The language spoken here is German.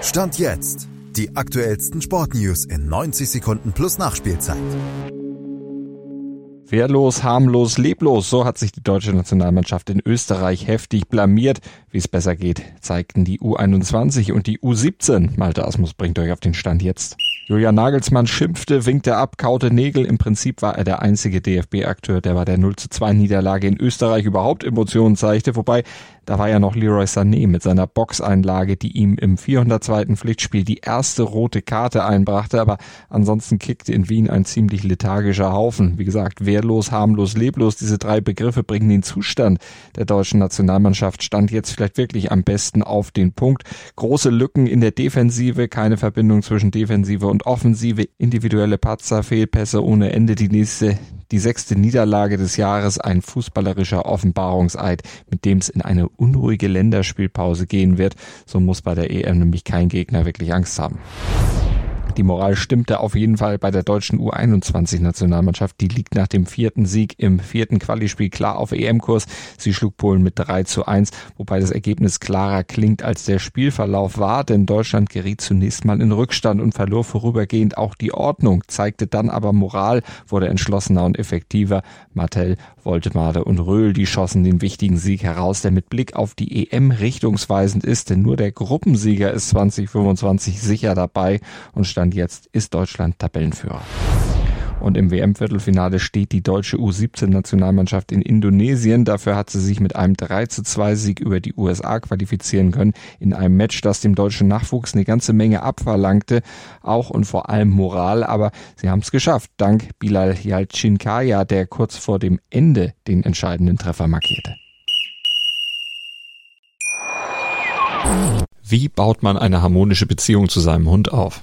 Stand jetzt. Die aktuellsten Sportnews in 90 Sekunden plus Nachspielzeit. Wehrlos, harmlos, leblos, so hat sich die deutsche Nationalmannschaft in Österreich heftig blamiert. Wie es besser geht, zeigten die U21 und die U17. Malte Asmus bringt euch auf den Stand jetzt. Julian Nagelsmann schimpfte, winkte ab, kaute Nägel. Im Prinzip war er der einzige DFB-Akteur, der bei der 0 zu 2 Niederlage in Österreich überhaupt Emotionen zeigte. Wobei, da war ja noch Leroy Sané mit seiner Boxeinlage, die ihm im 402. Pflichtspiel die erste rote Karte einbrachte. Aber ansonsten kickte in Wien ein ziemlich lethargischer Haufen. Wie gesagt, wehrlos, harmlos, leblos. Diese drei Begriffe bringen den Zustand der deutschen Nationalmannschaft stand jetzt vielleicht wirklich am besten auf den Punkt. Große Lücken in der Defensive, keine Verbindung zwischen Defensive und Offensive, individuelle Patzer, Fehlpässe ohne Ende. Die nächste die sechste Niederlage des Jahres ein fußballerischer Offenbarungseid, mit dem es in eine unruhige Länderspielpause gehen wird. So muss bei der EM nämlich kein Gegner wirklich Angst haben. Die Moral stimmte auf jeden Fall bei der deutschen U21-Nationalmannschaft. Die liegt nach dem vierten Sieg im vierten Qualispiel klar auf EM-Kurs. Sie schlug Polen mit 3 zu 1, wobei das Ergebnis klarer klingt, als der Spielverlauf war, denn Deutschland geriet zunächst mal in Rückstand und verlor vorübergehend auch die Ordnung, zeigte dann aber Moral, wurde entschlossener und effektiver. Martell, Woltemade und Röhl, die schossen den wichtigen Sieg heraus, der mit Blick auf die EM richtungsweisend ist, denn nur der Gruppensieger ist 2025 sicher dabei und stand Stand jetzt ist Deutschland Tabellenführer. Und im WM-Viertelfinale steht die deutsche U17-Nationalmannschaft in Indonesien. Dafür hat sie sich mit einem 3 zu 2 Sieg über die USA qualifizieren können. In einem Match, das dem deutschen Nachwuchs eine ganze Menge abverlangte. Auch und vor allem Moral. Aber sie haben es geschafft. Dank Bilal Yalcinkaya, der kurz vor dem Ende den entscheidenden Treffer markierte. Wie baut man eine harmonische Beziehung zu seinem Hund auf?